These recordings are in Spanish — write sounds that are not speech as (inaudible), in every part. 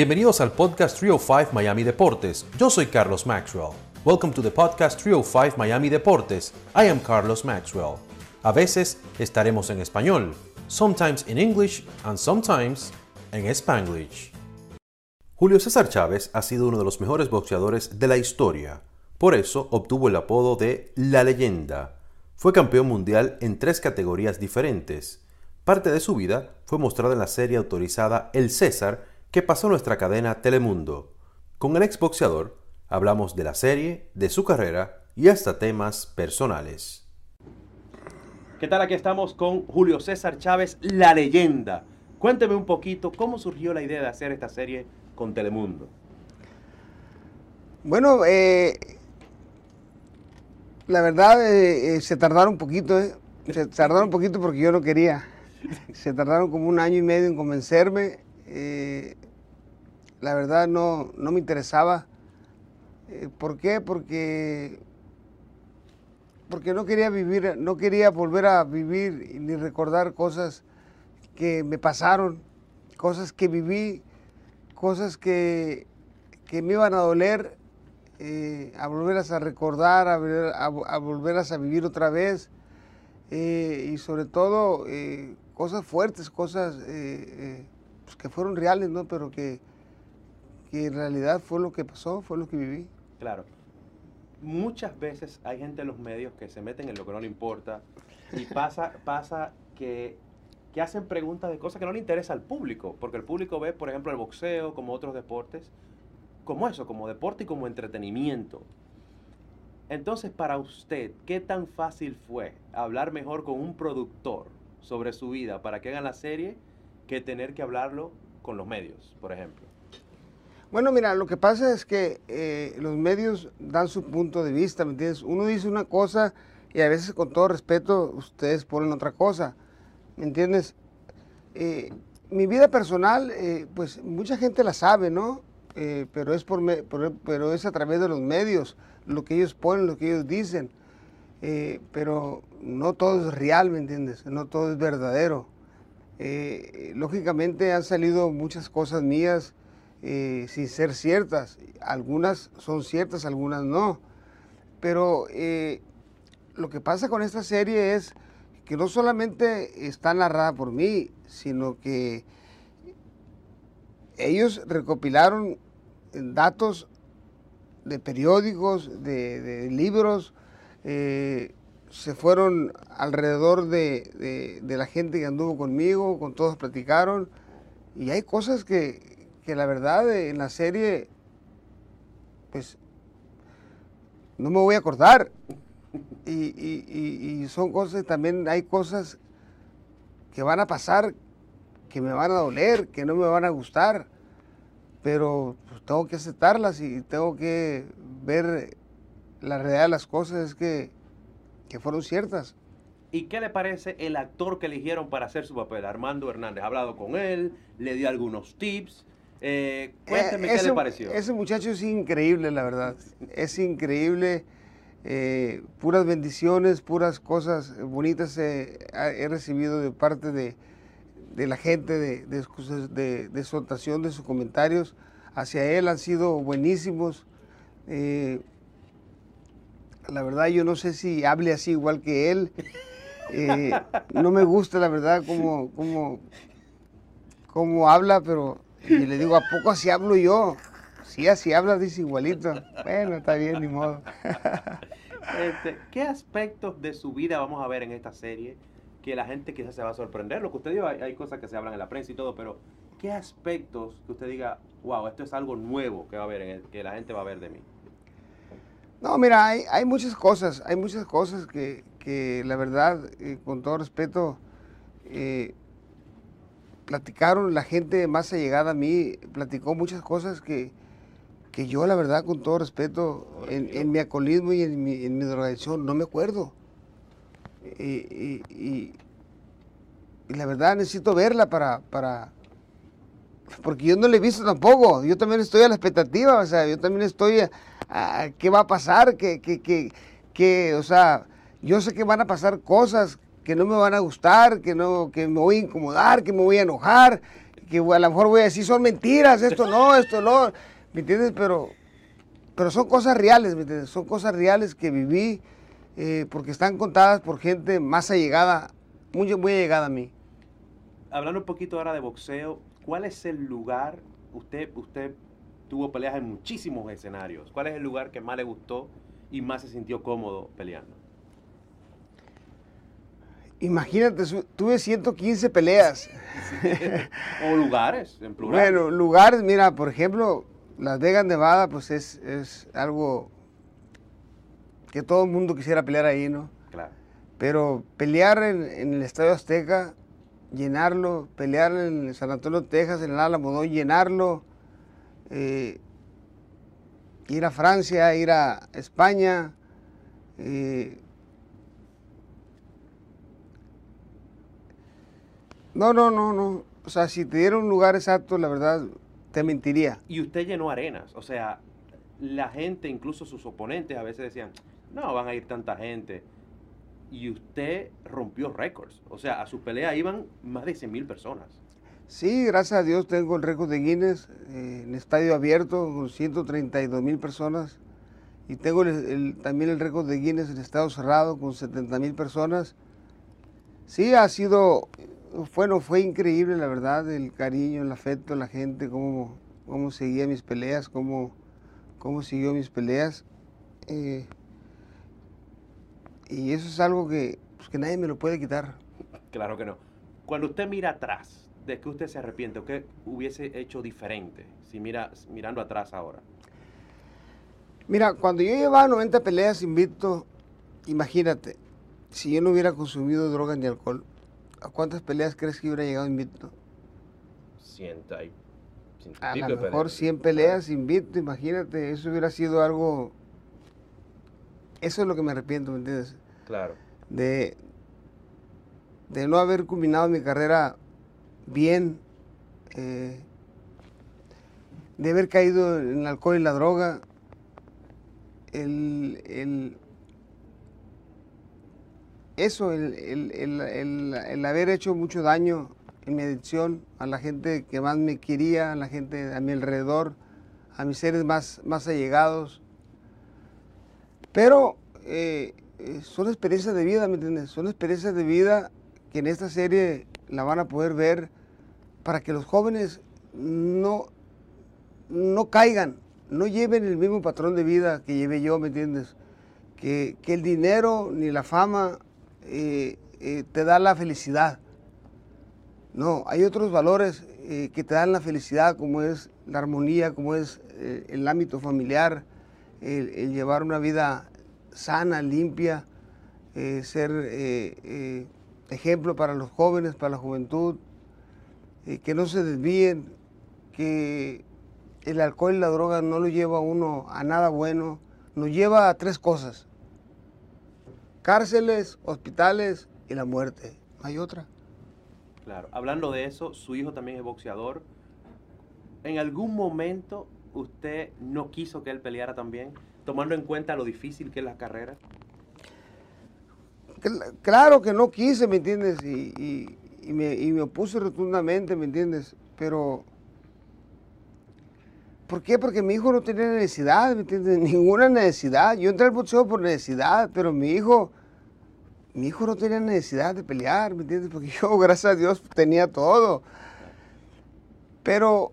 Bienvenidos al podcast 305 Miami Deportes. Yo soy Carlos Maxwell. Welcome to the podcast 305 Miami Deportes. I am Carlos Maxwell. A veces estaremos en español, sometimes in English and sometimes en Spanglish. Julio César Chávez ha sido uno de los mejores boxeadores de la historia. Por eso obtuvo el apodo de La Leyenda. Fue campeón mundial en tres categorías diferentes. Parte de su vida fue mostrada en la serie autorizada El César que pasó nuestra cadena Telemundo. Con el exboxeador hablamos de la serie, de su carrera y hasta temas personales. ¿Qué tal? Aquí estamos con Julio César Chávez, la leyenda. Cuénteme un poquito cómo surgió la idea de hacer esta serie con Telemundo. Bueno, eh, la verdad eh, eh, se tardaron un poquito, se tardaron un poquito porque yo no quería. (laughs) Se tardaron como un año y medio en convencerme eh, la verdad no, me interesaba. Eh, ¿Por qué? Porque, porque no quería vivir, no quería volver a vivir ni recordar cosas que me pasaron, cosas que viví, cosas que, me iban a doler, eh, a volverlas a recordar, a, a, volverlas a vivir otra vez. y sobre todo cosas fuertes, cosas pues, que fueron reales, ¿no? Pero que, en realidad fue lo que pasó, fue lo que viví. Claro. Muchas veces hay gente en los medios que se meten en lo que no le importa y pasa, (laughs) pasa que, que hacen preguntas de cosas que no le interesa al público, porque el público ve, por ejemplo, el boxeo, como otros deportes, como eso, como deporte y como entretenimiento. Entonces, para usted, ¿qué tan fácil fue hablar mejor con un productor sobre su vida para que hagan la serie que tener que hablarlo con los medios, por ejemplo? Bueno, mira, lo que pasa es que eh, los medios dan su punto de vista, ¿me entiendes? Uno dice una cosa y a veces con todo respeto ustedes ponen otra cosa, ¿me entiendes? Eh, mi vida personal, eh, pues mucha gente la sabe, ¿no? pero, es por, pero es a través de los medios, lo que ellos ponen, lo que ellos dicen. pero no todo es real, ¿me entiendes? No todo es verdadero. Eh, lógicamente han salido muchas cosas mías eh, sin ser ciertas. Algunas son ciertas, algunas no. Pero eh, lo que pasa con esta serie es que no solamente está narrada por mí, sino que ellos recopilaron datos de periódicos, de, libros, se fueron alrededor de, la gente que anduvo conmigo, con todos platicaron, y hay cosas que, la verdad en la serie, pues, no me voy a acordar. Y, son cosas, también hay cosas que van a pasar, que me van a doler, que no me van a gustar, pero pues, tengo que aceptarlas y tengo que ver la realidad de las cosas, es que que fueron ciertas. ¿Y qué le parece el actor que eligieron para hacer su papel? Armando Hernández. ¿Ha hablado con él? ¿Le dio algunos tips? Eh, cuénteme qué le pareció. Ese muchacho es increíble, la verdad. Es increíble. Eh, puras bendiciones, puras cosas bonitas he recibido de parte de, la gente, de, de, de, su actuación, de sus comentarios hacia él han sido buenísimos. Eh, la verdad yo no sé si hable así igual que él. Eh, no me gusta la verdad cómo, cómo, habla, pero le digo, ¿a poco así hablo yo? Sí, así habla, dice igualito. Bueno, está bien, ni modo. Este, ¿Qué aspectos de su vida vamos a ver en esta serie que la gente quizás se va a sorprender? Lo que usted dijo, hay, cosas que se hablan en la prensa y todo, pero ¿qué aspectos que usted diga, wow, esto es algo nuevo que va a ver, que la gente va a ver de mí? No, mira, hay, muchas cosas, hay muchas cosas que, que la verdad, eh, con todo respeto, eh, platicaron, la gente más allegada a mí platicó muchas cosas que, que yo, la verdad, con todo respeto, en, mi alcoholismo y en mi, en drogadicción, no me acuerdo. Y, y, la verdad necesito verla para, para, porque yo no la he visto tampoco, yo también estoy a la expectativa, o sea, yo también estoy qué va a pasar, que, que, que, o sea, yo sé que van a pasar cosas que no me van a gustar, que, no, que me voy a incomodar, que me voy a enojar, que a lo mejor voy a decir son mentiras, esto no, esto no, ¿me entiendes? Pero, pero son cosas reales, ¿me entiendes? Son cosas reales que viví eh, porque están contadas por gente más allegada, muy, muy allegada a mí. Hablando un poquito ahora de boxeo, ¿cuál es el lugar, usted, usted tuvo peleas en muchísimos escenarios, ¿cuál es el lugar que más le gustó y más se sintió cómodo peleando? Imagínate, tuve 115 peleas. o lugares, en plural. Bueno, lugares, mira, por ejemplo, Las Vegas, Nevada, pues es, es algo que todo el mundo quisiera pelear ahí, ¿no? Claro. Pero pelear en, el Estadio Azteca, llenarlo, pelear en San Antonio, Texas, en el Álamo, llenarlo, eh, ir a Francia, ir a España, eh, No, no, no, no. O sea, si te diera un lugar exacto, la verdad, te mentiría. Y usted llenó arenas. O sea, la gente, incluso sus oponentes, a veces decían, no, van a ir tanta gente. Y usted rompió récords. O sea, a su pelea iban más de 100 mil personas. Sí, gracias a Dios tengo el récord de Guinness eh, en estadio abierto con 132 mil personas. Y tengo también el récord de Guinness en estado cerrado con 70 mil personas. Sí, ha sido bueno, fue increíble, la verdad, el cariño, el afecto, la gente, cómo, cómo seguía mis peleas, cómo, cómo siguió mis peleas. Eh, y eso es algo que, pues, que nadie me lo puede quitar. Claro que no. Cuando usted mira atrás, ¿de qué usted se arrepiente o qué hubiese hecho diferente si mira mirando atrás ahora? Mira, cuando yo llevaba 90 peleas invicto, imagínate, si yo no hubiera consumido drogas ni alcohol, ¿A cuántas peleas crees que hubiera llegado invicto? Ciento A lo mejor 100 peleas invicto, imagínate, eso hubiera sido algo... Eso es lo que me arrepiento, ¿me entiendes? Claro. De, de no haber culminado mi carrera bien, eh, de haber caído en el alcohol y la droga, el eso, el, haber hecho mucho daño en mi adicción a la gente que más me quería, a la gente a mi alrededor, a mis seres más, más allegados. Pero eh, eh, son experiencias de vida, ¿me entiendes? Son experiencias de vida que en esta serie la van a poder ver para que los jóvenes no, no caigan, no lleven el mismo patrón de vida que llevé yo, ¿me entiendes? Que, que el dinero ni la fama eh, te da la felicidad. No, hay otros valores que te dan la felicidad, como es la armonía, como es el ámbito familiar, el, llevar una vida sana, limpia, ser ejemplo para los jóvenes, para la juventud, que no se desvíen, que el alcohol y la droga no lo lleva a uno a nada bueno, nos lleva a tres cosas cárceles, hospitales y la muerte. No hay otra. Claro. Hablando de eso, su hijo también es boxeador. ¿En algún momento usted no quiso que él peleara también, tomando en cuenta lo difícil que es la carrera? Claro que no quise, ¿me entiendes? Y, me, me opuse rotundamente, ¿me entiendes? Pero ¿Por qué? Porque mi hijo no tenía necesidad, ¿me entiendes? (laughs) Ninguna necesidad. Yo entré al boxeo por necesidad, pero mi hijo, mi hijo no tenía necesidad de pelear, ¿me entiendes? Porque (laughs) yo, gracias a Dios, tenía todo. Pero,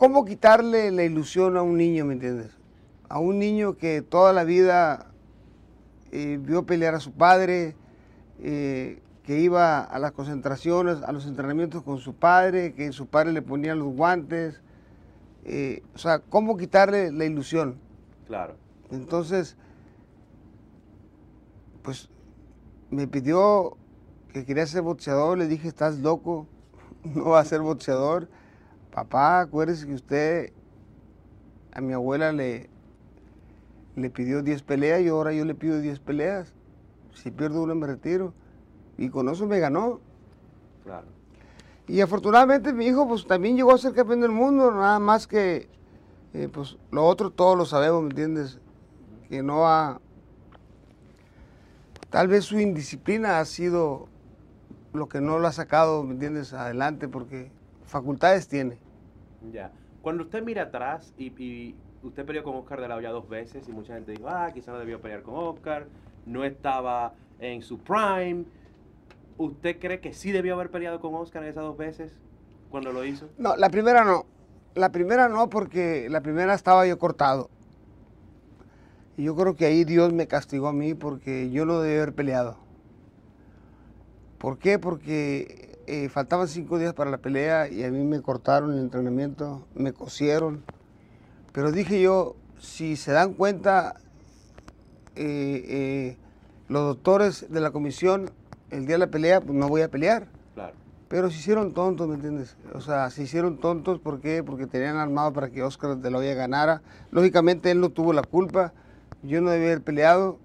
¿cómo quitarle la ilusión a un niño, ¿me entiendes? A un niño que toda la vida eh, vio pelear a su padre, eh, que iba a las concentraciones, a los entrenamientos con su padre, que su padre le ponía los guantes, eh, o sea, ¿cómo quitarle la ilusión? Claro. Entonces, pues me pidió que quería ser boxeador, le dije, estás loco, (laughs) no va a ser boxeador. Papá, acuérdese que usted a mi abuela le, le pidió 10 peleas y ahora yo le pido 10 peleas. Si pierdo una me retiro. Y con eso me ganó. Claro. Y afortunadamente mi hijo pues también llegó a ser campeón del mundo, nada más que eh, pues lo otro todos lo sabemos, ¿me entiendes? Que no ha... Tal vez su indisciplina ha sido lo que no lo ha sacado, ¿me entiendes?, adelante, porque facultades tiene. Ya. Cuando usted mira atrás y, y usted peleó con Oscar de la Hoya dos veces y mucha gente dijo, ah, quizá no debió pelear con Oscar, no estaba en su prime. ¿Usted cree que sí debió haber peleado con Oscar esas dos veces cuando lo hizo? No, la primera no. La primera no porque la primera estaba yo cortado. Y yo creo que ahí Dios me castigó a mí porque yo no debía haber peleado. ¿Por qué? Porque eh, faltaban cinco días para la pelea y a mí me cortaron el entrenamiento, me cosieron. Pero dije yo, si se dan cuenta eh, eh, los doctores de la comisión, el día de la pelea, pues no voy a pelear. Claro. Pero se hicieron tontos, ¿me entiendes? O sea, se hicieron tontos, ¿por qué? Porque tenían armado para que Oscar de la Hoya ganara. Lógicamente él no tuvo la culpa, yo no debía haber peleado.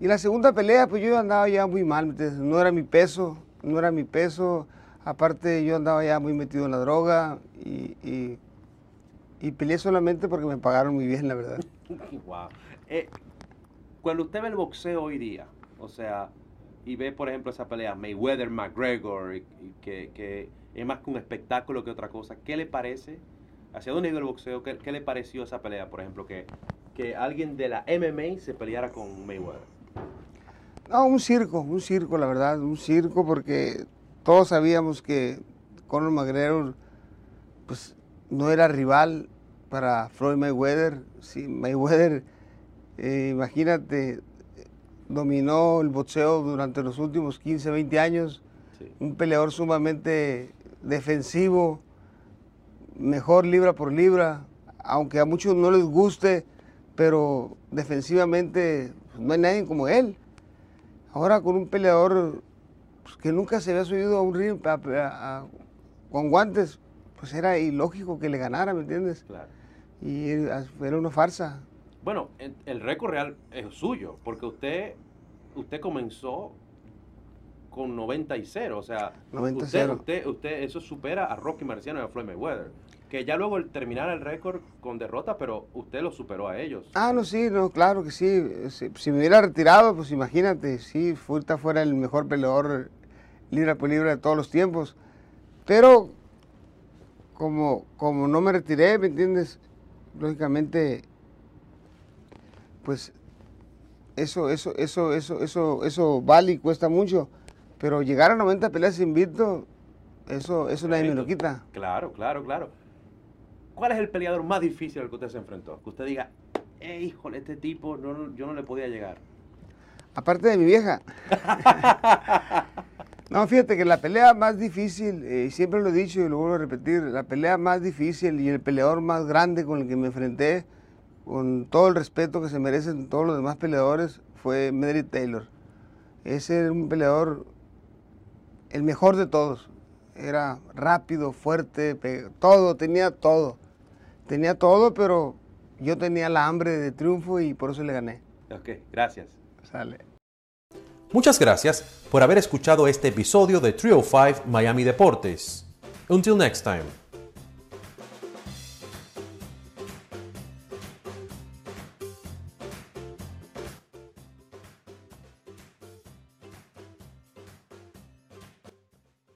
Y la segunda pelea, pues yo andaba ya muy mal, ¿me entiendes? No era mi peso, no era mi peso. Aparte yo andaba ya muy metido en la droga y, y, peleé solamente porque me pagaron muy bien, la verdad. (laughs) wow. Eh, cuando usted ve el boxeo hoy día, o sea, y ve, por ejemplo, esa pelea Mayweather-McGregor, y, que, que, es más que un espectáculo que otra cosa, ¿qué le parece? ¿Hacia dónde iba el boxeo? ¿Qué, qué le pareció esa pelea, por ejemplo, que, que alguien de la MMA se peleara con Mayweather? No, un circo, un circo, la verdad, un circo, porque todos sabíamos que Conor McGregor, pues, no era rival para Floyd Mayweather. Sí, Mayweather eh, imagínate, dominó el boxeo durante los últimos 15, 20 años. Un peleador sumamente defensivo, mejor libra por libra, aunque a muchos no les guste, pero defensivamente pues, no hay nadie como él. Ahora con un peleador pues, que nunca se había subido a un ring con guantes, pues era ilógico que le ganara, ¿me entiendes? Claro. Y era una farsa. Bueno, el récord real es suyo, porque usted, usted comenzó con 90 y 0. O sea, 90 usted, usted, usted, eso supera a Rocky Marciano y a Floyd Mayweather. Que ya luego el terminar el récord con derrota, pero usted lo superó a ellos. Ah, no, sí, no, claro que sí. Si, me hubiera retirado, pues imagínate, sí, Furta fuera el mejor peleador libra por libra de todos los tiempos. Pero como, como no me retiré, ¿me entiendes? Lógicamente pues eso, eso, eso, eso, eso, eso vale y cuesta mucho. Pero llegar a 90 peleas invicto, eso, eso nadie me lo quita. Claro, claro, claro. ¿Cuál es el peleador más difícil al que usted se enfrentó? Que usted diga, eh, híjole, este tipo, no, yo no le podía llegar. Aparte de mi vieja. (laughs) no, fíjate que la pelea más difícil, eh, siempre lo he dicho y lo vuelvo a repetir, la pelea más difícil y el peleador más grande con el que me enfrenté con todo el respeto que se merecen todos los demás peleadores, fue Medry Taylor. Ese era un peleador, el mejor de todos. Era rápido, fuerte, todo, tenía todo. Tenía todo, pero yo tenía la hambre de triunfo y por eso le gané. Ok, gracias. Sale. Muchas gracias por haber escuchado este episodio de Trio 5 Miami Deportes. Until next time.